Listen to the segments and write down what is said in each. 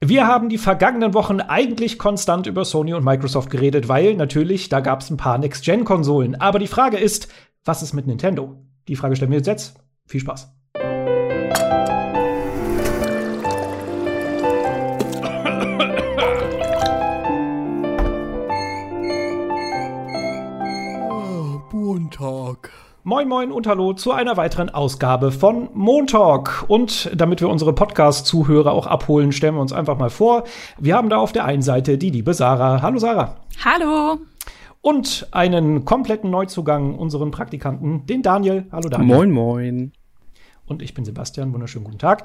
Wir haben die vergangenen Wochen eigentlich konstant über Sony und Microsoft geredet, weil natürlich, da gab es ein paar Next-Gen-Konsolen. Aber die Frage ist, was ist mit Nintendo? Die Frage stellen wir jetzt. Viel Spaß. Moin Moin und Hallo zu einer weiteren Ausgabe von Montalk. Und damit wir unsere Podcast-Zuhörer auch abholen, stellen wir uns einfach mal vor. Wir haben da auf der einen Seite die liebe Sarah. Hallo Sarah. Hallo. Und einen kompletten Neuzugang, unseren Praktikanten, den Daniel. Hallo Daniel. Moin Moin. Und ich bin Sebastian. Wunderschönen guten Tag.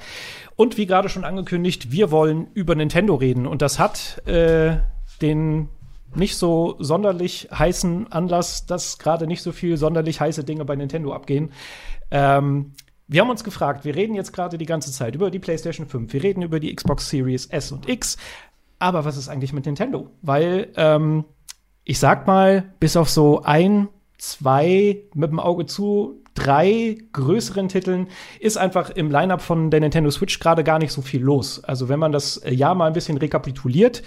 Und wie gerade schon angekündigt, wir wollen über Nintendo reden. Und das hat äh, den nicht so sonderlich heißen Anlass, dass gerade nicht so viel sonderlich heiße Dinge bei Nintendo abgehen. Ähm, wir haben uns gefragt, wir reden jetzt gerade die ganze Zeit über die PlayStation 5, wir reden über die Xbox Series S und X, aber was ist eigentlich mit Nintendo? Weil, ähm, ich sag mal, bis auf so ein, zwei mit dem Auge zu, drei größeren Titeln ist einfach im Lineup von der Nintendo Switch gerade gar nicht so viel los. Also wenn man das Jahr mal ein bisschen rekapituliert,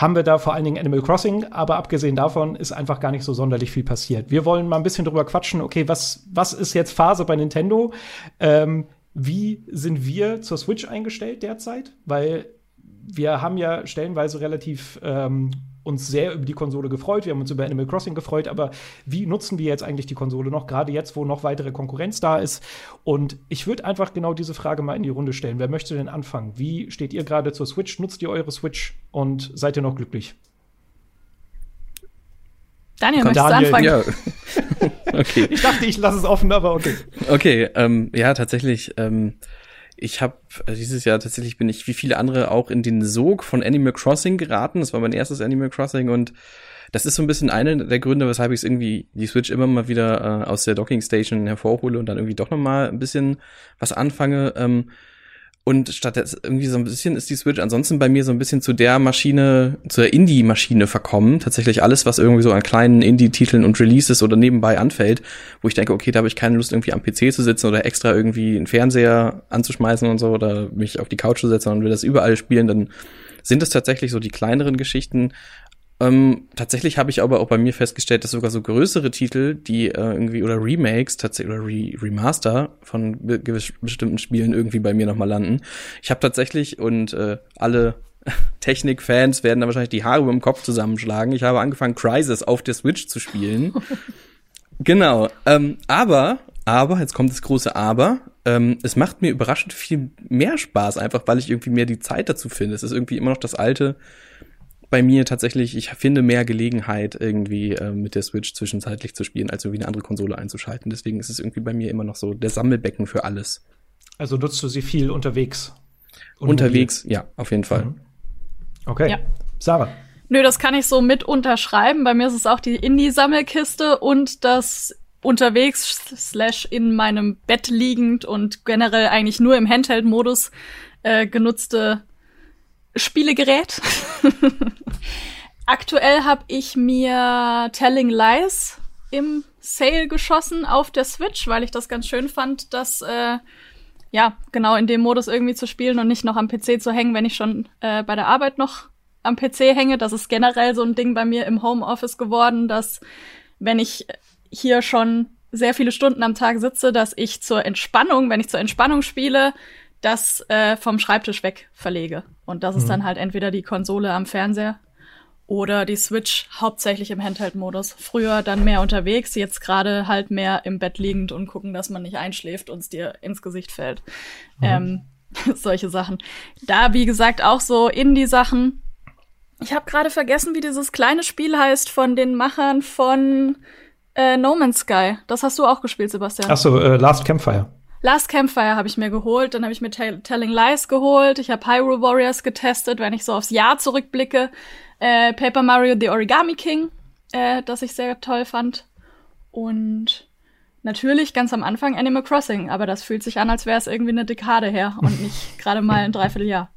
haben wir da vor allen Dingen Animal Crossing, aber abgesehen davon ist einfach gar nicht so sonderlich viel passiert. Wir wollen mal ein bisschen drüber quatschen, okay, was, was ist jetzt Phase bei Nintendo? Ähm, wie sind wir zur Switch eingestellt derzeit? Weil wir haben ja stellenweise relativ ähm, uns sehr über die Konsole gefreut. Wir haben uns über Animal Crossing gefreut, aber wie nutzen wir jetzt eigentlich die Konsole noch, gerade jetzt, wo noch weitere Konkurrenz da ist? Und ich würde einfach genau diese Frage mal in die Runde stellen. Wer möchte denn anfangen? Wie steht ihr gerade zur Switch? Nutzt ihr eure Switch und seid ihr noch glücklich? Daniel, möchtest du anfangen? Ja. okay. Ich dachte, ich lasse es offen, aber okay. Okay, ähm, ja, tatsächlich. Ähm ich habe äh, dieses Jahr tatsächlich bin ich wie viele andere auch in den Sog von Animal Crossing geraten. Das war mein erstes Animal Crossing und das ist so ein bisschen einer der Gründe, weshalb ich irgendwie die Switch immer mal wieder äh, aus der Docking Station hervorhole und dann irgendwie doch noch mal ein bisschen was anfange. Ähm, und statt irgendwie so ein bisschen ist die Switch ansonsten bei mir so ein bisschen zu der Maschine, zur Indie-Maschine verkommen. Tatsächlich alles, was irgendwie so an kleinen Indie-Titeln und Releases oder nebenbei anfällt, wo ich denke, okay, da habe ich keine Lust, irgendwie am PC zu sitzen oder extra irgendwie einen Fernseher anzuschmeißen und so oder mich auf die Couch zu setzen und will das überall spielen, dann sind es tatsächlich so die kleineren Geschichten, ähm, tatsächlich habe ich aber auch bei mir festgestellt, dass sogar so größere Titel, die äh, irgendwie oder Remakes tatsächlich oder Re Remaster von be bestimmten Spielen irgendwie bei mir nochmal landen. Ich habe tatsächlich und äh, alle Technik-Fans werden da wahrscheinlich die Haare über dem Kopf zusammenschlagen. Ich habe angefangen, Crisis auf der Switch zu spielen. genau. Ähm, aber, aber, jetzt kommt das große Aber. Ähm, es macht mir überraschend viel mehr Spaß, einfach weil ich irgendwie mehr die Zeit dazu finde. Es ist irgendwie immer noch das alte bei mir tatsächlich, ich finde mehr Gelegenheit, irgendwie äh, mit der Switch zwischenzeitlich zu spielen, als irgendwie eine andere Konsole einzuschalten. Deswegen ist es irgendwie bei mir immer noch so der Sammelbecken für alles. Also nutzt du sie viel unterwegs? Unterwegs, ja, auf jeden Fall. Mhm. Okay. Ja. Sarah. Nö, das kann ich so mit unterschreiben. Bei mir ist es auch die Indie-Sammelkiste und das unterwegs slash in meinem Bett liegend und generell eigentlich nur im Handheld-Modus äh, genutzte Spielegerät. Aktuell habe ich mir Telling Lies im Sale geschossen auf der Switch, weil ich das ganz schön fand, dass äh, ja genau in dem Modus irgendwie zu spielen und nicht noch am PC zu hängen, wenn ich schon äh, bei der Arbeit noch am PC hänge. Das ist generell so ein Ding bei mir im Homeoffice geworden, dass wenn ich hier schon sehr viele Stunden am Tag sitze, dass ich zur Entspannung, wenn ich zur Entspannung spiele, das äh, vom Schreibtisch weg verlege. Und das mhm. ist dann halt entweder die Konsole am Fernseher oder die Switch hauptsächlich im Handheld-Modus. Früher dann mehr unterwegs, jetzt gerade halt mehr im Bett liegend und gucken, dass man nicht einschläft und es dir ins Gesicht fällt. Mhm. Ähm, solche Sachen. Da, wie gesagt, auch so Indie-Sachen. Ich habe gerade vergessen, wie dieses kleine Spiel heißt von den Machern von äh, No Man's Sky. Das hast du auch gespielt, Sebastian. Ach so, äh, Last Campfire. Last Campfire habe ich mir geholt, dann habe ich mir Telling Lies geholt, ich habe Hyrule Warriors getestet, wenn ich so aufs Jahr zurückblicke. Äh, Paper Mario The Origami King, äh, das ich sehr toll fand. Und natürlich ganz am Anfang Animal Crossing, aber das fühlt sich an, als wäre es irgendwie eine Dekade her und nicht gerade mal ein Dreivierteljahr.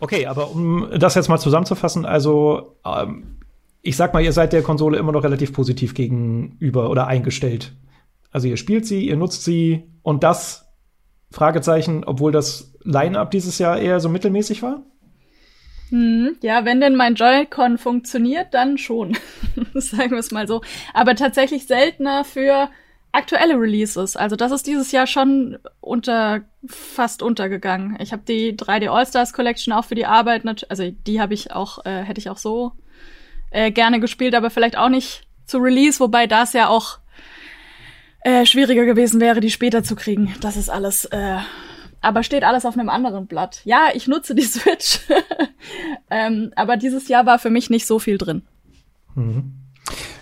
Okay, aber um das jetzt mal zusammenzufassen, also ähm, ich sag mal, ihr seid der Konsole immer noch relativ positiv gegenüber oder eingestellt. Also ihr spielt sie, ihr nutzt sie und das Fragezeichen, obwohl das Line-up dieses Jahr eher so mittelmäßig war? Hm, ja, wenn denn mein Joy-Con funktioniert, dann schon. Sagen wir es mal so. Aber tatsächlich seltener für aktuelle Releases. Also das ist dieses Jahr schon unter fast untergegangen. Ich habe die 3D All-Stars Collection auch für die Arbeit, also die habe ich auch, äh, hätte ich auch so äh, gerne gespielt, aber vielleicht auch nicht zu Release, wobei das ja auch äh, schwieriger gewesen wäre, die später zu kriegen. Das ist alles äh, aber steht alles auf einem anderen Blatt. Ja, ich nutze die Switch, ähm, aber dieses Jahr war für mich nicht so viel drin. Mhm.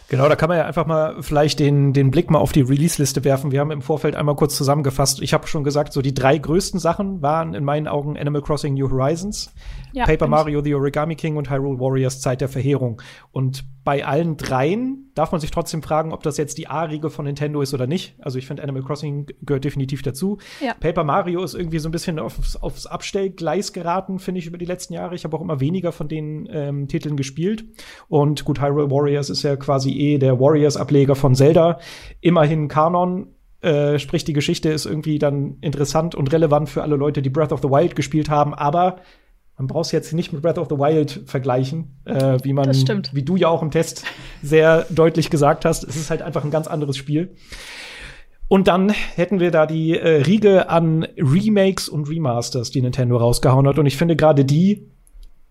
Genau, da kann man ja einfach mal vielleicht den, den Blick mal auf die Release-Liste werfen. Wir haben im Vorfeld einmal kurz zusammengefasst. Ich habe schon gesagt, so die drei größten Sachen waren in meinen Augen Animal Crossing New Horizons, ja, Paper Mario The Origami King und Hyrule Warriors Zeit der Verheerung. Und bei allen dreien darf man sich trotzdem fragen, ob das jetzt die A-Riege von Nintendo ist oder nicht. Also ich finde, Animal Crossing gehört definitiv dazu. Ja. Paper Mario ist irgendwie so ein bisschen aufs, aufs Abstellgleis geraten, finde ich, über die letzten Jahre. Ich habe auch immer weniger von den ähm, Titeln gespielt. Und gut, Hyrule Warriors ist ja quasi eh der Warriors-Ableger von Zelda. Immerhin Kanon, äh, sprich, die Geschichte ist irgendwie dann interessant und relevant für alle Leute, die Breath of the Wild gespielt haben, aber man braucht es jetzt nicht mit Breath of the Wild vergleichen, äh, wie man, wie du ja auch im Test sehr deutlich gesagt hast. Es ist halt einfach ein ganz anderes Spiel. Und dann hätten wir da die äh, Riege an Remakes und Remasters, die Nintendo rausgehauen hat. Und ich finde gerade die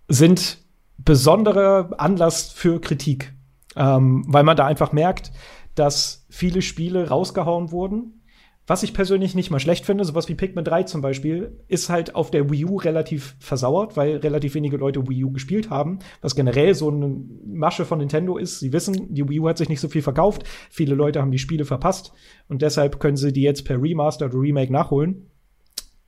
sind besonderer Anlass für Kritik, ähm, weil man da einfach merkt, dass viele Spiele rausgehauen wurden, was ich persönlich nicht mal schlecht finde, sowas wie Pikmin 3 zum Beispiel, ist halt auf der Wii U relativ versauert, weil relativ wenige Leute Wii U gespielt haben, was generell so eine Masche von Nintendo ist. Sie wissen, die Wii U hat sich nicht so viel verkauft, viele Leute haben die Spiele verpasst und deshalb können sie die jetzt per Remaster oder Remake nachholen.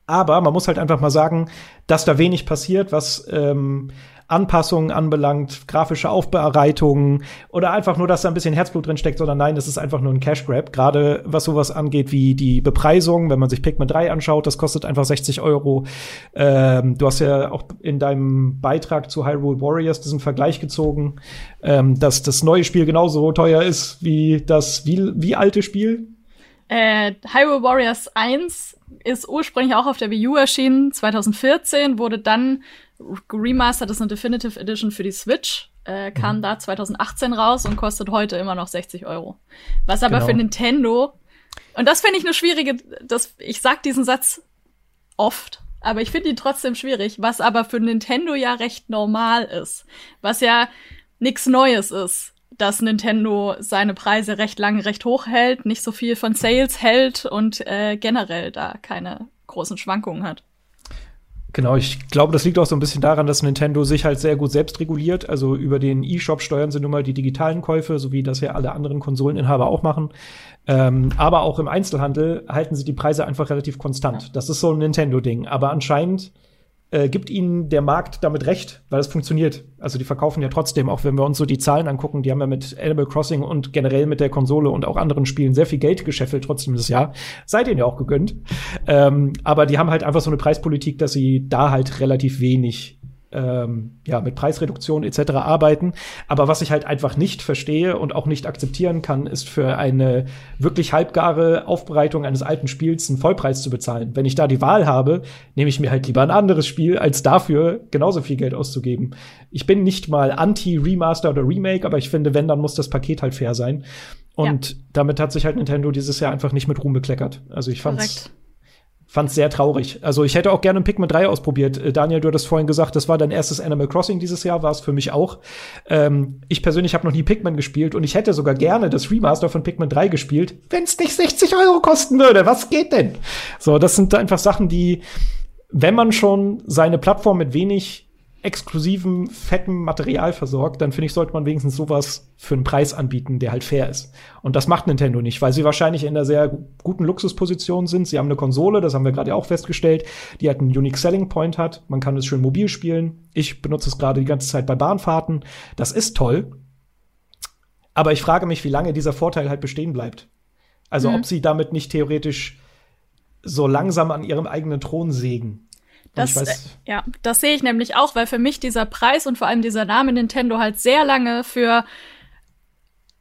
Aber man muss halt einfach mal sagen, dass da wenig passiert, was ähm, Anpassungen anbelangt, grafische Aufbereitungen oder einfach nur, dass da ein bisschen Herzblut drin steckt, sondern nein, das ist einfach nur ein Cash Grab. Gerade was sowas angeht wie die Bepreisung, wenn man sich Pikmin 3 anschaut, das kostet einfach 60 Euro. Ähm, du hast ja auch in deinem Beitrag zu Hyrule Warriors diesen Vergleich gezogen, ähm, dass das neue Spiel genauso teuer ist wie das wie, wie alte Spiel. Äh, Hyrule Warriors 1 ist ursprünglich auch auf der Wii U erschienen, 2014, wurde dann Remastered ist eine Definitive Edition für die Switch. Äh, kam mhm. da 2018 raus und kostet heute immer noch 60 Euro. Was aber genau. für Nintendo, und das finde ich eine schwierige, das, ich sag diesen Satz oft, aber ich finde ihn trotzdem schwierig, was aber für Nintendo ja recht normal ist. Was ja nichts Neues ist, dass Nintendo seine Preise recht lange recht hoch hält, nicht so viel von Sales hält und äh, generell da keine großen Schwankungen hat. Genau, ich glaube, das liegt auch so ein bisschen daran, dass Nintendo sich halt sehr gut selbst reguliert. Also über den E-Shop steuern sie nun mal die digitalen Käufe, so wie das ja alle anderen Konsoleninhaber auch machen. Ähm, aber auch im Einzelhandel halten sie die Preise einfach relativ konstant. Das ist so ein Nintendo-Ding. Aber anscheinend äh, gibt ihnen der Markt damit recht, weil es funktioniert. Also die verkaufen ja trotzdem, auch wenn wir uns so die Zahlen angucken, die haben ja mit Animal Crossing und generell mit der Konsole und auch anderen Spielen sehr viel Geld gescheffelt trotzdem das Jahr. Seid ihnen ja auch gegönnt. Ähm, aber die haben halt einfach so eine Preispolitik, dass sie da halt relativ wenig ähm, ja, mit Preisreduktion etc. arbeiten. Aber was ich halt einfach nicht verstehe und auch nicht akzeptieren kann, ist für eine wirklich halbgare Aufbereitung eines alten Spiels einen Vollpreis zu bezahlen. Wenn ich da die Wahl habe, nehme ich mir halt lieber ein anderes Spiel, als dafür genauso viel Geld auszugeben. Ich bin nicht mal anti-Remaster oder Remake, aber ich finde, wenn, dann muss das Paket halt fair sein. Und ja. damit hat sich halt Nintendo dieses Jahr einfach nicht mit Ruhm bekleckert. Also ich fand's Korrekt fand sehr traurig. Also ich hätte auch gerne Pikmin 3 ausprobiert. Äh, Daniel, du hattest vorhin gesagt, das war dein erstes Animal Crossing dieses Jahr, war es für mich auch. Ähm, ich persönlich habe noch nie Pikmin gespielt und ich hätte sogar gerne das Remaster von Pikmin 3 gespielt, wenn es nicht 60 Euro kosten würde. Was geht denn? So, das sind einfach Sachen, die, wenn man schon seine Plattform mit wenig exklusivem, fetten Material versorgt, dann finde ich, sollte man wenigstens sowas für einen Preis anbieten, der halt fair ist. Und das macht Nintendo nicht, weil sie wahrscheinlich in einer sehr guten Luxusposition sind. Sie haben eine Konsole, das haben wir gerade auch festgestellt, die halt einen Unique Selling Point hat. Man kann es schön mobil spielen. Ich benutze es gerade die ganze Zeit bei Bahnfahrten. Das ist toll. Aber ich frage mich, wie lange dieser Vorteil halt bestehen bleibt. Also, mhm. ob sie damit nicht theoretisch so langsam an ihrem eigenen Thron sägen. Das, weiß, äh, ja, das sehe ich nämlich auch, weil für mich dieser Preis und vor allem dieser Name Nintendo halt sehr lange für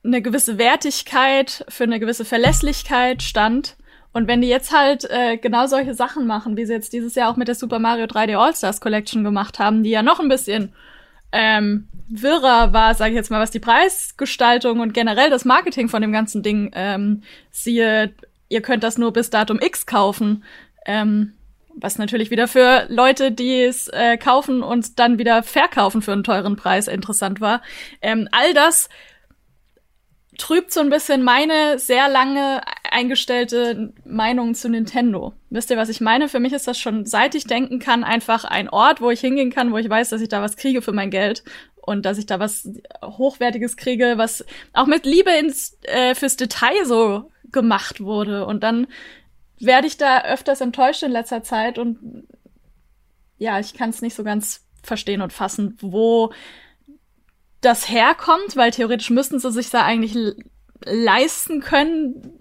eine gewisse Wertigkeit, für eine gewisse Verlässlichkeit stand. Und wenn die jetzt halt äh, genau solche Sachen machen, wie sie jetzt dieses Jahr auch mit der Super Mario 3D All-Stars Collection gemacht haben, die ja noch ein bisschen ähm, wirrer war, sage ich jetzt mal, was die Preisgestaltung und generell das Marketing von dem ganzen Ding ähm, siehe, ihr könnt das nur bis Datum X kaufen. Ähm, was natürlich wieder für Leute, die es äh, kaufen und dann wieder verkaufen für einen teuren Preis interessant war. Ähm, all das trübt so ein bisschen meine sehr lange eingestellte Meinung zu Nintendo. Wisst ihr, was ich meine? Für mich ist das schon, seit ich denken kann, einfach ein Ort, wo ich hingehen kann, wo ich weiß, dass ich da was kriege für mein Geld und dass ich da was Hochwertiges kriege, was auch mit Liebe ins, äh, fürs Detail so gemacht wurde. Und dann werde ich da öfters enttäuscht in letzter Zeit und ja, ich kann es nicht so ganz verstehen und fassen, wo das herkommt, weil theoretisch müssten sie sich da eigentlich leisten können,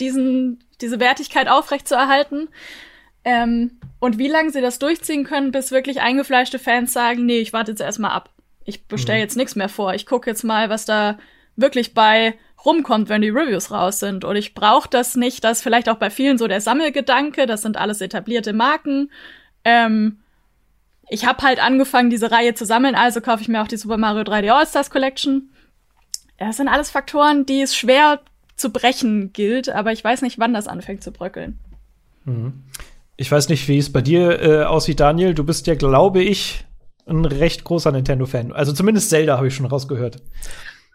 diesen, diese Wertigkeit aufrechtzuerhalten. Ähm, und wie lange sie das durchziehen können, bis wirklich eingefleischte Fans sagen, nee, ich warte jetzt erstmal ab. Ich bestelle mhm. jetzt nichts mehr vor. Ich gucke jetzt mal, was da wirklich bei rumkommt, wenn die Reviews raus sind. Und ich brauche das nicht. Das ist vielleicht auch bei vielen so der Sammelgedanke. Das sind alles etablierte Marken. Ähm, ich habe halt angefangen, diese Reihe zu sammeln, also kaufe ich mir auch die Super Mario 3D All-Stars Collection. Das sind alles Faktoren, die es schwer zu brechen gilt, aber ich weiß nicht, wann das anfängt zu bröckeln. Mhm. Ich weiß nicht, wie es bei dir äh, aussieht, Daniel. Du bist ja, glaube ich, ein recht großer Nintendo-Fan. Also zumindest Zelda habe ich schon rausgehört.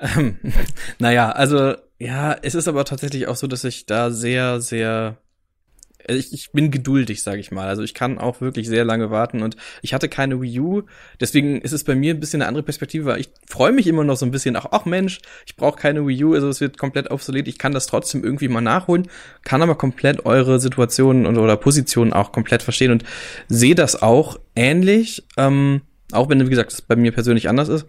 Ähm, naja, also ja, es ist aber tatsächlich auch so, dass ich da sehr, sehr also ich, ich bin geduldig, sage ich mal. Also ich kann auch wirklich sehr lange warten und ich hatte keine Wii U, deswegen ist es bei mir ein bisschen eine andere Perspektive, weil ich freue mich immer noch so ein bisschen, ach, ach Mensch, ich brauche keine Wii U, also es wird komplett obsolet, ich kann das trotzdem irgendwie mal nachholen, kann aber komplett eure Situationen und oder Positionen auch komplett verstehen und sehe das auch ähnlich, ähm, auch wenn, wie gesagt, es bei mir persönlich anders ist.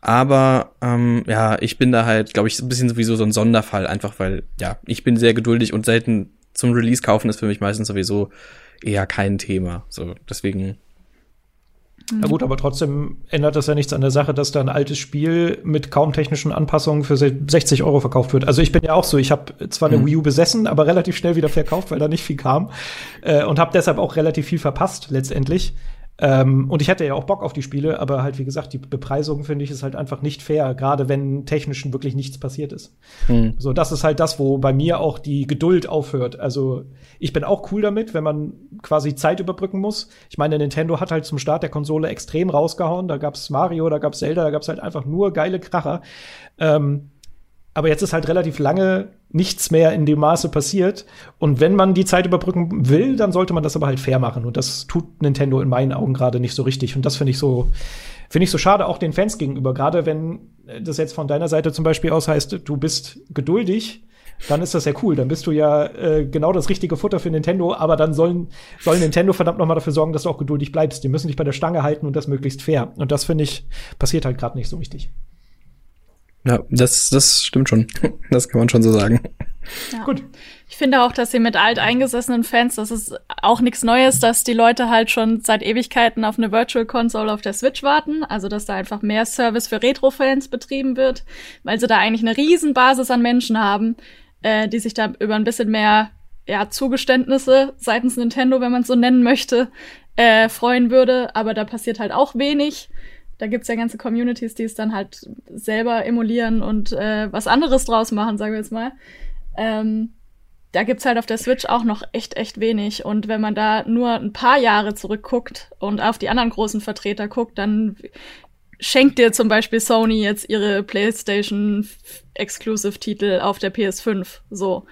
Aber ähm, ja, ich bin da halt, glaube ich, ein bisschen sowieso so ein Sonderfall, einfach weil, ja, ich bin sehr geduldig und selten zum Release kaufen ist für mich meistens sowieso eher kein Thema. So, deswegen. Na gut, aber trotzdem ändert das ja nichts an der Sache, dass da ein altes Spiel mit kaum technischen Anpassungen für 60 Euro verkauft wird. Also ich bin ja auch so, ich habe zwar eine mhm. Wii U besessen, aber relativ schnell wieder verkauft, weil da nicht viel kam äh, und habe deshalb auch relativ viel verpasst letztendlich. Ähm, und ich hätte ja auch Bock auf die Spiele, aber halt, wie gesagt, die Bepreisung finde ich ist halt einfach nicht fair, gerade wenn technischen wirklich nichts passiert ist. Mhm. So, das ist halt das, wo bei mir auch die Geduld aufhört. Also, ich bin auch cool damit, wenn man quasi Zeit überbrücken muss. Ich meine, Nintendo hat halt zum Start der Konsole extrem rausgehauen. Da gab's Mario, da gab's Zelda, da gab's halt einfach nur geile Kracher. Ähm, aber jetzt ist halt relativ lange nichts mehr in dem Maße passiert. Und wenn man die Zeit überbrücken will, dann sollte man das aber halt fair machen. Und das tut Nintendo in meinen Augen gerade nicht so richtig. Und das finde ich so, finde ich so schade, auch den Fans gegenüber. Gerade wenn das jetzt von deiner Seite zum Beispiel aus heißt, du bist geduldig, dann ist das ja cool. Dann bist du ja äh, genau das richtige Futter für Nintendo. Aber dann sollen, soll Nintendo verdammt noch mal dafür sorgen, dass du auch geduldig bleibst. Die müssen dich bei der Stange halten und das möglichst fair. Und das finde ich passiert halt gerade nicht so richtig. Ja, das, das stimmt schon. Das kann man schon so sagen. Ja. Gut. Ich finde auch, dass sie mit alteingesessenen Fans, das ist auch nichts Neues, dass die Leute halt schon seit Ewigkeiten auf eine Virtual Console auf der Switch warten. Also, dass da einfach mehr Service für Retro-Fans betrieben wird, weil sie da eigentlich eine riesen Basis an Menschen haben, äh, die sich da über ein bisschen mehr ja, Zugeständnisse seitens Nintendo, wenn man es so nennen möchte, äh, freuen würde. Aber da passiert halt auch wenig. Da gibt's ja ganze Communities, die es dann halt selber emulieren und äh, was anderes draus machen, sagen wir jetzt mal. Ähm, da gibt's halt auf der Switch auch noch echt, echt wenig. Und wenn man da nur ein paar Jahre zurückguckt und auf die anderen großen Vertreter guckt, dann schenkt dir zum Beispiel Sony jetzt ihre PlayStation Exclusive Titel auf der PS5 so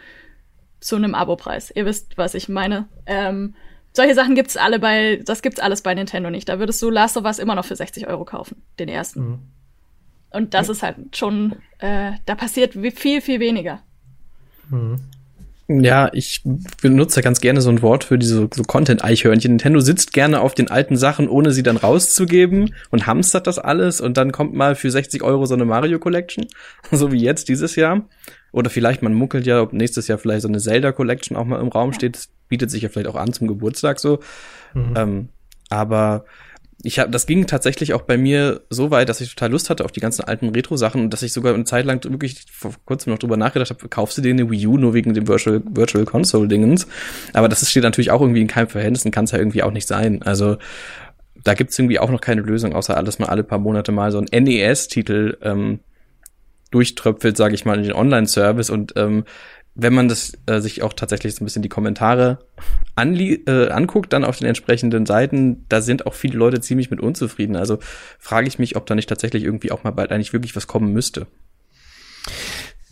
zu einem Abo-Preis. Ihr wisst, was ich meine. Ähm, solche Sachen gibt's alle bei, das gibt's alles bei Nintendo nicht. Da würdest du Last of Us immer noch für 60 Euro kaufen, den ersten. Mhm. Und das ist halt schon, äh, da passiert viel, viel weniger. Mhm. Ja, ich benutze ganz gerne so ein Wort für diese so Content-Eichhörnchen. Nintendo sitzt gerne auf den alten Sachen, ohne sie dann rauszugeben und hamstert das alles und dann kommt mal für 60 Euro so eine Mario Collection, so wie jetzt dieses Jahr. Oder vielleicht, man munkelt ja, ob nächstes Jahr vielleicht so eine Zelda Collection auch mal im Raum steht. Bietet sich ja vielleicht auch an zum Geburtstag so. Mhm. Ähm, aber ich habe, das ging tatsächlich auch bei mir so weit, dass ich total Lust hatte auf die ganzen alten Retro-Sachen und dass ich sogar eine Zeit lang wirklich vor kurzem noch drüber nachgedacht habe, kaufst du dir eine Wii U nur wegen dem Virtual, Virtual Console-Dingens? Aber das steht natürlich auch irgendwie in keinem Verhältnis und kann es ja irgendwie auch nicht sein. Also da gibt's irgendwie auch noch keine Lösung, außer alles mal alle paar Monate mal so ein NES-Titel ähm, durchtröpfelt, sage ich mal, in den Online-Service und ähm, wenn man das äh, sich auch tatsächlich so ein bisschen die Kommentare äh, anguckt, dann auf den entsprechenden Seiten, da sind auch viele Leute ziemlich mit unzufrieden. Also frage ich mich, ob da nicht tatsächlich irgendwie auch mal bald eigentlich wirklich was kommen müsste.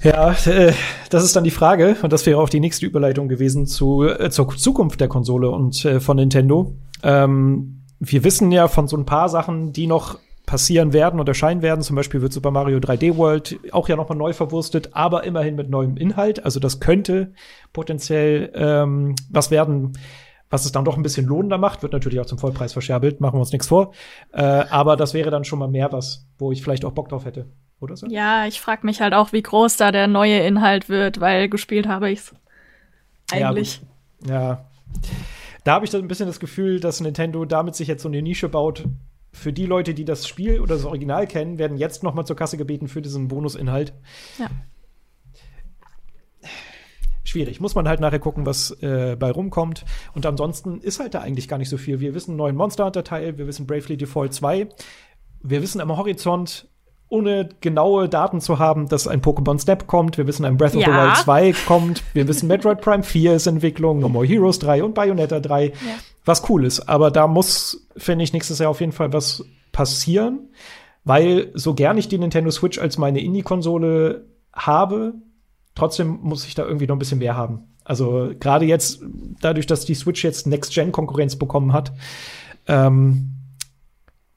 Ja, äh, das ist dann die Frage, und das wäre auch die nächste Überleitung gewesen zu, äh, zur Zukunft der Konsole und äh, von Nintendo. Ähm, wir wissen ja von so ein paar Sachen, die noch passieren werden und erscheinen werden. Zum Beispiel wird Super Mario 3D World auch ja nochmal neu verwurstet, aber immerhin mit neuem Inhalt. Also das könnte potenziell ähm, was werden, was es dann doch ein bisschen lohnender macht. Wird natürlich auch zum Vollpreis verscherbelt, machen wir uns nichts vor. Äh, aber das wäre dann schon mal mehr was, wo ich vielleicht auch Bock drauf hätte. Oder so? Ja, ich frage mich halt auch, wie groß da der neue Inhalt wird, weil gespielt habe ich's. Eigentlich. Ja, ja. Da habe ich dann ein bisschen das Gefühl, dass Nintendo damit sich jetzt so eine Nische baut, für die Leute, die das Spiel oder das Original kennen, werden jetzt noch mal zur Kasse gebeten für diesen Bonusinhalt. Ja. Schwierig. Muss man halt nachher gucken, was äh, bei rumkommt. Und ansonsten ist halt da eigentlich gar nicht so viel. Wir wissen einen neuen Monster Hunter Teil, wir wissen Bravely Default 2. Wir wissen am Horizont ohne genaue Daten zu haben, dass ein Pokémon Snap kommt. Wir wissen, ein Breath of ja. the Wild 2 kommt. Wir wissen, Metroid Prime 4 ist Entwicklung, No More Heroes 3 und Bayonetta 3. Ja. Was cool ist. Aber da muss, finde ich, nächstes Jahr auf jeden Fall was passieren. Weil so gern ich die Nintendo Switch als meine Indie-Konsole habe, trotzdem muss ich da irgendwie noch ein bisschen mehr haben. Also gerade jetzt, dadurch, dass die Switch jetzt Next-Gen-Konkurrenz bekommen hat, ähm,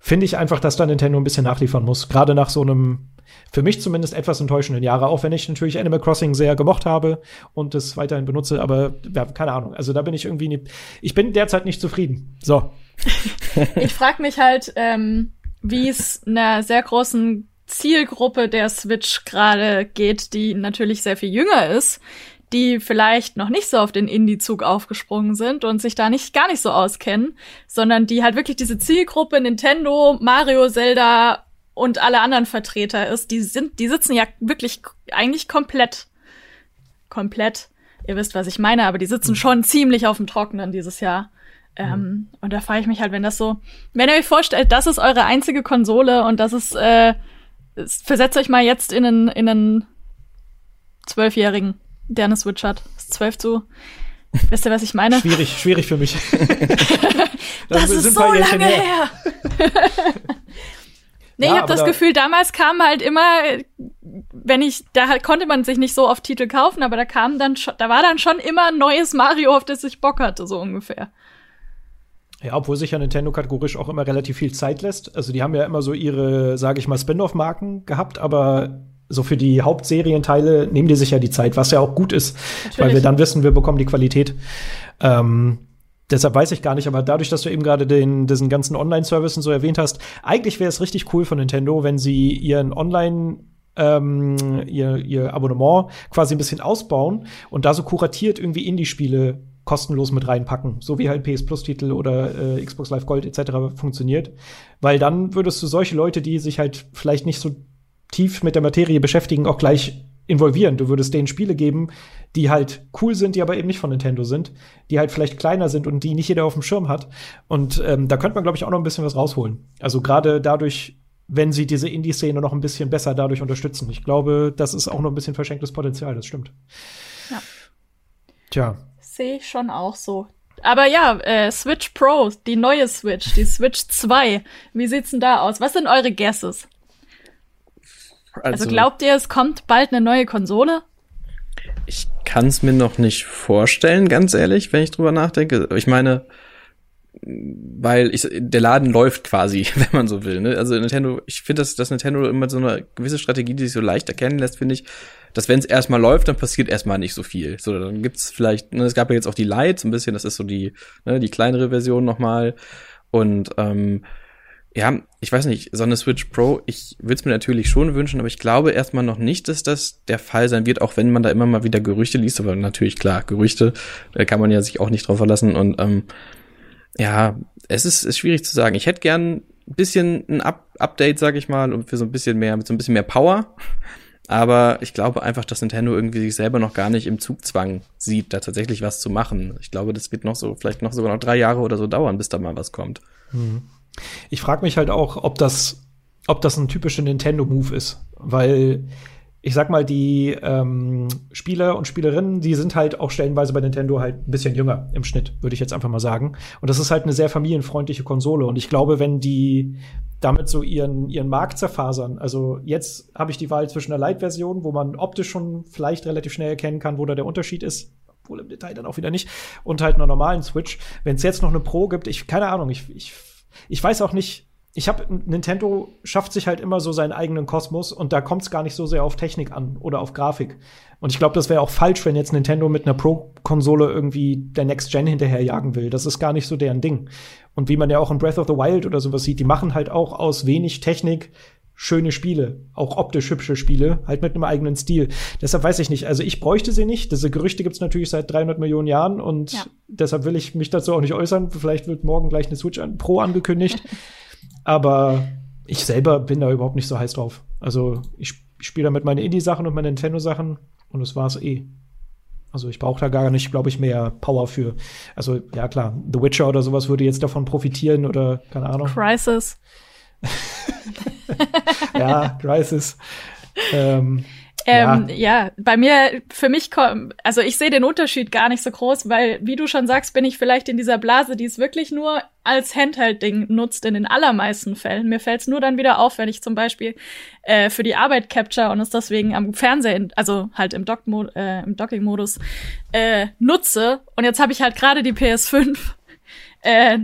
finde ich einfach, dass da Nintendo ein bisschen nachliefern muss. Gerade nach so einem, für mich zumindest etwas enttäuschenden Jahre, auch wenn ich natürlich Animal Crossing sehr gemocht habe und es weiterhin benutze, aber ja, keine Ahnung. Also da bin ich irgendwie, nie, ich bin derzeit nicht zufrieden. So. ich frage mich halt, ähm, wie es einer sehr großen Zielgruppe der Switch gerade geht, die natürlich sehr viel jünger ist, die vielleicht noch nicht so auf den Indie-Zug aufgesprungen sind und sich da nicht gar nicht so auskennen, sondern die halt wirklich diese Zielgruppe Nintendo, Mario, Zelda und alle anderen Vertreter ist, die sind, die sitzen ja wirklich eigentlich komplett, komplett. Ihr wisst, was ich meine, aber die sitzen mhm. schon ziemlich auf dem Trockenen dieses Jahr. Ähm, mhm. und da frage ich mich halt, wenn das so, wenn ihr euch vorstellt, das ist eure einzige Konsole und das ist, äh, versetzt euch mal jetzt in einen, in einen Zwölfjährigen Switch hat. Ist 12 zu. Wisst ihr, was ich meine? Schwierig, schwierig für mich. das, das ist so lange her. her. nee, ja, ich habe das da Gefühl, damals kam halt immer, wenn ich, da konnte man sich nicht so oft Titel kaufen, aber da kam dann schon, da war dann schon immer ein neues Mario, auf das ich Bock hatte, so ungefähr. Ja, obwohl sich ja Nintendo kategorisch auch immer relativ viel Zeit lässt. Also die haben ja immer so ihre, sage ich mal, Spin-off-Marken gehabt, aber so für die Hauptserienteile nehmen die sich ja die Zeit, was ja auch gut ist, Natürlich. weil wir dann wissen, wir bekommen die Qualität. Ähm, deshalb weiß ich gar nicht, aber dadurch, dass du eben gerade den, diesen ganzen Online-Services so erwähnt hast, eigentlich wäre es richtig cool von Nintendo, wenn sie ihren Online- ähm, ihr, ihr Abonnement quasi ein bisschen ausbauen und da so kuratiert irgendwie Indie-Spiele kostenlos mit reinpacken, so wie halt PS Plus-Titel oder äh, Xbox Live Gold etc. funktioniert. Weil dann würdest du solche Leute, die sich halt vielleicht nicht so tief mit der Materie beschäftigen, auch gleich involvieren. Du würdest denen Spiele geben, die halt cool sind, die aber eben nicht von Nintendo sind, die halt vielleicht kleiner sind und die nicht jeder auf dem Schirm hat. Und ähm, da könnte man, glaube ich, auch noch ein bisschen was rausholen. Also gerade dadurch, wenn sie diese Indie-Szene noch ein bisschen besser dadurch unterstützen. Ich glaube, das ist auch noch ein bisschen verschenktes Potenzial, das stimmt. Ja. Tja. Sehe ich schon auch so. Aber ja, äh, Switch Pro, die neue Switch, die Switch 2. Wie sieht's denn da aus? Was sind eure Guesses? Also, also glaubt ihr, es kommt bald eine neue Konsole? Ich kann es mir noch nicht vorstellen, ganz ehrlich, wenn ich drüber nachdenke. Ich meine, weil ich, der Laden läuft quasi, wenn man so will. Ne? Also Nintendo, ich finde, dass, dass Nintendo immer so eine gewisse Strategie, die sich so leicht erkennen lässt, finde ich, dass wenn es erstmal läuft, dann passiert erstmal nicht so viel. So, dann gibt's vielleicht, ne, es gab ja jetzt auch die Lights, ein bisschen, das ist so die, ne, die kleinere Version nochmal. Und ähm, ja, ich weiß nicht, so eine Switch Pro, ich würde es mir natürlich schon wünschen, aber ich glaube erstmal noch nicht, dass das der Fall sein wird, auch wenn man da immer mal wieder Gerüchte liest, aber natürlich klar, Gerüchte, da kann man ja sich auch nicht drauf verlassen und ähm, ja, es ist, ist schwierig zu sagen. Ich hätte gern ein bisschen ein Up Update, sag ich mal, und für so ein bisschen mehr, mit so ein bisschen mehr Power. Aber ich glaube einfach, dass Nintendo irgendwie sich selber noch gar nicht im Zugzwang sieht, da tatsächlich was zu machen. Ich glaube, das wird noch so, vielleicht noch sogar noch drei Jahre oder so dauern, bis da mal was kommt. Mhm. Ich frage mich halt auch, ob das, ob das ein typischer Nintendo-Move ist, weil ich sag mal, die ähm, Spieler und Spielerinnen, die sind halt auch stellenweise bei Nintendo halt ein bisschen jünger im Schnitt, würde ich jetzt einfach mal sagen. Und das ist halt eine sehr familienfreundliche Konsole. Und ich glaube, wenn die damit so ihren, ihren Markt zerfasern, also jetzt habe ich die Wahl zwischen einer Light-Version, wo man optisch schon vielleicht relativ schnell erkennen kann, wo da der Unterschied ist, wohl im Detail dann auch wieder nicht, und halt einer normalen Switch. Wenn es jetzt noch eine Pro gibt, ich, keine Ahnung, ich, ich, ich weiß auch nicht, ich habe Nintendo schafft sich halt immer so seinen eigenen Kosmos und da kommt es gar nicht so sehr auf Technik an oder auf Grafik. Und ich glaube, das wäre auch falsch, wenn jetzt Nintendo mit einer Pro-Konsole irgendwie der Next Gen hinterherjagen will. Das ist gar nicht so deren Ding. Und wie man ja auch in Breath of the Wild oder sowas sieht, die machen halt auch aus wenig Technik schöne Spiele, auch optisch hübsche Spiele, halt mit einem eigenen Stil. Deshalb weiß ich nicht, also ich bräuchte sie nicht. Diese Gerüchte gibt's natürlich seit 300 Millionen Jahren und ja. deshalb will ich mich dazu auch nicht äußern. Vielleicht wird morgen gleich eine Switch Pro angekündigt. Aber ich selber bin da überhaupt nicht so heiß drauf. Also ich, ich spiele damit meine Indie-Sachen und meine Nintendo-Sachen und das war's eh. Also ich brauche da gar nicht, glaube ich, mehr Power für. Also ja klar, The Witcher oder sowas würde jetzt davon profitieren oder keine Ahnung. Crisis. ja, Crisis. Ähm, ähm, ja. ja. bei mir, für mich kommt, also ich sehe den Unterschied gar nicht so groß, weil, wie du schon sagst, bin ich vielleicht in dieser Blase, die es wirklich nur als Handheld-Ding nutzt in den allermeisten Fällen. Mir fällt es nur dann wieder auf, wenn ich zum Beispiel äh, für die Arbeit capture und es deswegen am Fernseher, also halt im, Dock äh, im Docking-Modus äh, nutze. Und jetzt habe ich halt gerade die PS5 äh,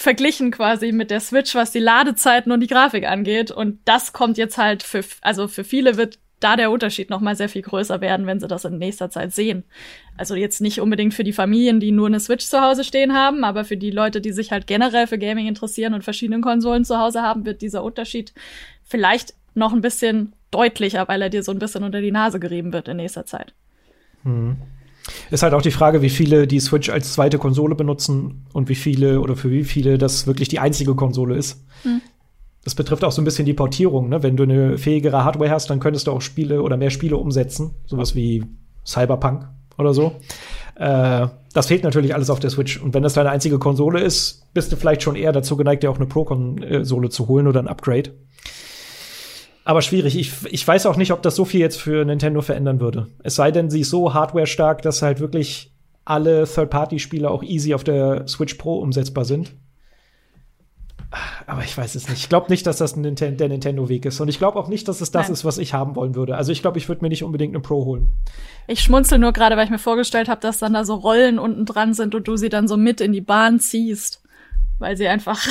verglichen quasi mit der Switch, was die Ladezeiten und die Grafik angeht. Und das kommt jetzt halt für, also für viele wird da der Unterschied noch mal sehr viel größer werden, wenn sie das in nächster Zeit sehen. Also jetzt nicht unbedingt für die Familien, die nur eine Switch zu Hause stehen haben, aber für die Leute, die sich halt generell für Gaming interessieren und verschiedene Konsolen zu Hause haben, wird dieser Unterschied vielleicht noch ein bisschen deutlicher, weil er dir so ein bisschen unter die Nase gerieben wird in nächster Zeit. Mhm. Ist halt auch die Frage, wie viele die Switch als zweite Konsole benutzen und wie viele oder für wie viele das wirklich die einzige Konsole ist. Mhm das betrifft auch so ein bisschen die Portierung. Ne? Wenn du eine fähigere Hardware hast, dann könntest du auch Spiele oder mehr Spiele umsetzen. Sowas wie Cyberpunk oder so. Äh, das fehlt natürlich alles auf der Switch. Und wenn das deine einzige Konsole ist, bist du vielleicht schon eher dazu geneigt, dir auch eine Pro-Konsole zu holen oder ein Upgrade. Aber schwierig. Ich, ich weiß auch nicht, ob das so viel jetzt für Nintendo verändern würde. Es sei denn, sie ist so hardware-stark, dass halt wirklich alle Third-Party-Spiele auch easy auf der Switch Pro umsetzbar sind. Aber ich weiß es nicht. Ich glaube nicht, dass das Ninten der Nintendo-Weg ist. Und ich glaube auch nicht, dass es das Nein. ist, was ich haben wollen würde. Also ich glaube, ich würde mir nicht unbedingt eine Pro holen. Ich schmunzel nur gerade, weil ich mir vorgestellt habe, dass dann da so Rollen unten dran sind und du sie dann so mit in die Bahn ziehst. Weil sie einfach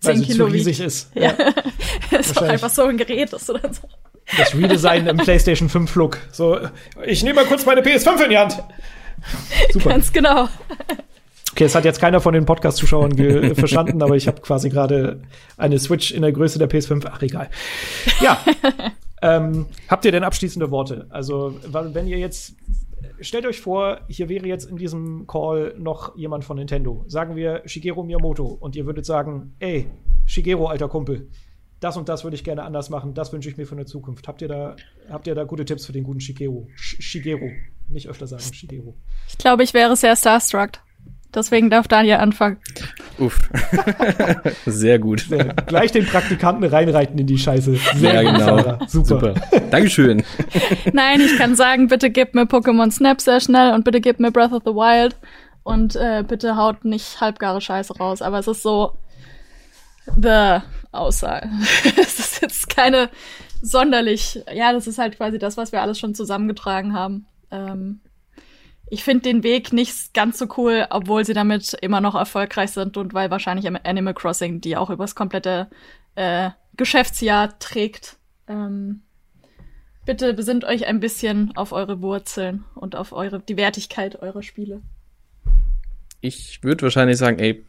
10 Kilo riesig ist. Ja. ja. ist doch einfach so ein Gerät, das du dann so. Das Redesign im PlayStation 5 Look. So, ich nehme mal kurz meine PS5 in die Hand. Super. Ganz genau. Okay, es hat jetzt keiner von den Podcast-Zuschauern verstanden, aber ich habe quasi gerade eine Switch in der Größe der PS5. Ach, egal. Ja. ähm, habt ihr denn abschließende Worte? Also, wenn ihr jetzt stellt euch vor, hier wäre jetzt in diesem Call noch jemand von Nintendo. Sagen wir Shigeru Miyamoto und ihr würdet sagen, ey, Shigeru, alter Kumpel, das und das würde ich gerne anders machen, das wünsche ich mir für eine Zukunft. Habt ihr da, habt ihr da gute Tipps für den guten Shigeru? Sh Shigeru. Nicht öfter sagen, Shigeru. Ich glaube, ich wäre sehr starstruck. Deswegen darf Daniel anfangen. Uff. Sehr gut. Sehr, gleich den Praktikanten reinreiten in die Scheiße. Sehr ja, genau. Sarah. Super. Super. Dankeschön. Nein, ich kann sagen, bitte gib mir Pokémon Snap sehr schnell und bitte gib mir Breath of the Wild und äh, bitte haut nicht halbgare Scheiße raus. Aber es ist so the Aussage. es ist jetzt keine sonderlich, ja, das ist halt quasi das, was wir alles schon zusammengetragen haben. Ähm, ich finde den Weg nicht ganz so cool, obwohl sie damit immer noch erfolgreich sind und weil wahrscheinlich Animal Crossing die auch übers komplette äh, Geschäftsjahr trägt. Ähm, bitte besinnt euch ein bisschen auf eure Wurzeln und auf eure die Wertigkeit eurer Spiele. Ich würde wahrscheinlich sagen, ey,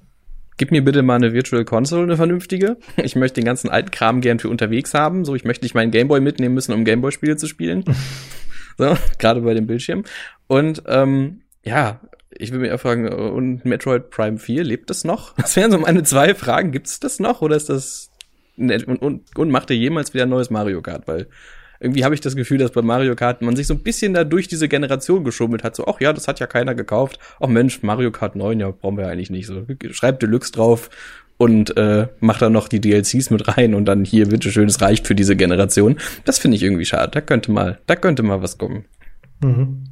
gib mir bitte mal eine Virtual Console, eine vernünftige. Ich möchte den ganzen alten Kram gern für unterwegs haben. So, ich möchte nicht meinen Gameboy mitnehmen müssen, um Gameboy-Spiele zu spielen. So, gerade bei dem Bildschirm. Und ähm, ja, Ich will mir eher fragen, und Metroid Prime 4, lebt das noch? Das wären so meine zwei Fragen. Gibt es das noch oder ist das nett? Und, und, und macht ihr jemals wieder ein neues Mario Kart? Weil irgendwie habe ich das Gefühl, dass bei Mario Kart man sich so ein bisschen da durch diese Generation geschummelt hat. So, ach ja, das hat ja keiner gekauft. Ach Mensch, Mario Kart 9, ja, brauchen wir eigentlich nicht. So, schreibt Deluxe drauf und äh, macht dann noch die DLCs mit rein und dann hier, bitteschön, es reicht für diese Generation. Das finde ich irgendwie schade. Da könnte mal, da könnte mal was kommen. Mhm.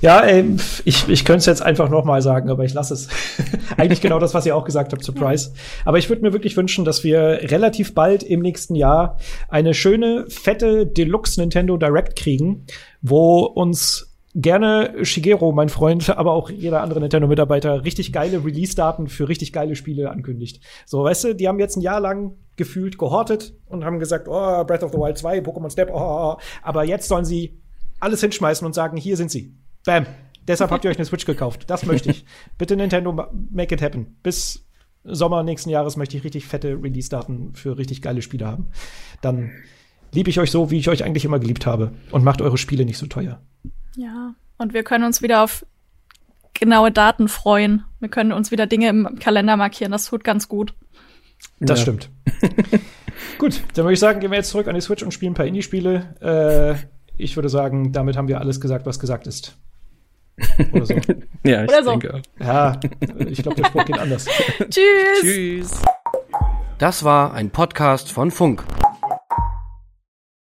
Ja, ey, ich, ich könnte es jetzt einfach noch mal sagen, aber ich lasse es. Eigentlich genau das, was ihr auch gesagt habt, Surprise. Aber ich würde mir wirklich wünschen, dass wir relativ bald im nächsten Jahr eine schöne, fette Deluxe Nintendo Direct kriegen, wo uns gerne Shigeru, mein Freund, aber auch jeder andere Nintendo-Mitarbeiter richtig geile Release-Daten für richtig geile Spiele ankündigt. So, weißt du, die haben jetzt ein Jahr lang gefühlt gehortet und haben gesagt, oh, Breath of the Wild 2, Pokémon Step, oh, oh, oh. aber jetzt sollen sie alles hinschmeißen und sagen, hier sind sie. Bam. Deshalb habt ihr euch eine Switch gekauft. Das möchte ich. Bitte Nintendo, make it happen. Bis Sommer nächsten Jahres möchte ich richtig fette Release-Daten für richtig geile Spiele haben. Dann liebe ich euch so, wie ich euch eigentlich immer geliebt habe. Und macht eure Spiele nicht so teuer. Ja, und wir können uns wieder auf genaue Daten freuen. Wir können uns wieder Dinge im Kalender markieren. Das tut ganz gut. Das ja. stimmt. gut, dann würde ich sagen, gehen wir jetzt zurück an die Switch und spielen ein paar Indie-Spiele. Äh, ich würde sagen, damit haben wir alles gesagt, was gesagt ist. Oder so. ja, ich Oder so. denke. Ja, ich glaube, der Spruch geht anders. Tschüss. Tschüss. Das war ein Podcast von Funk.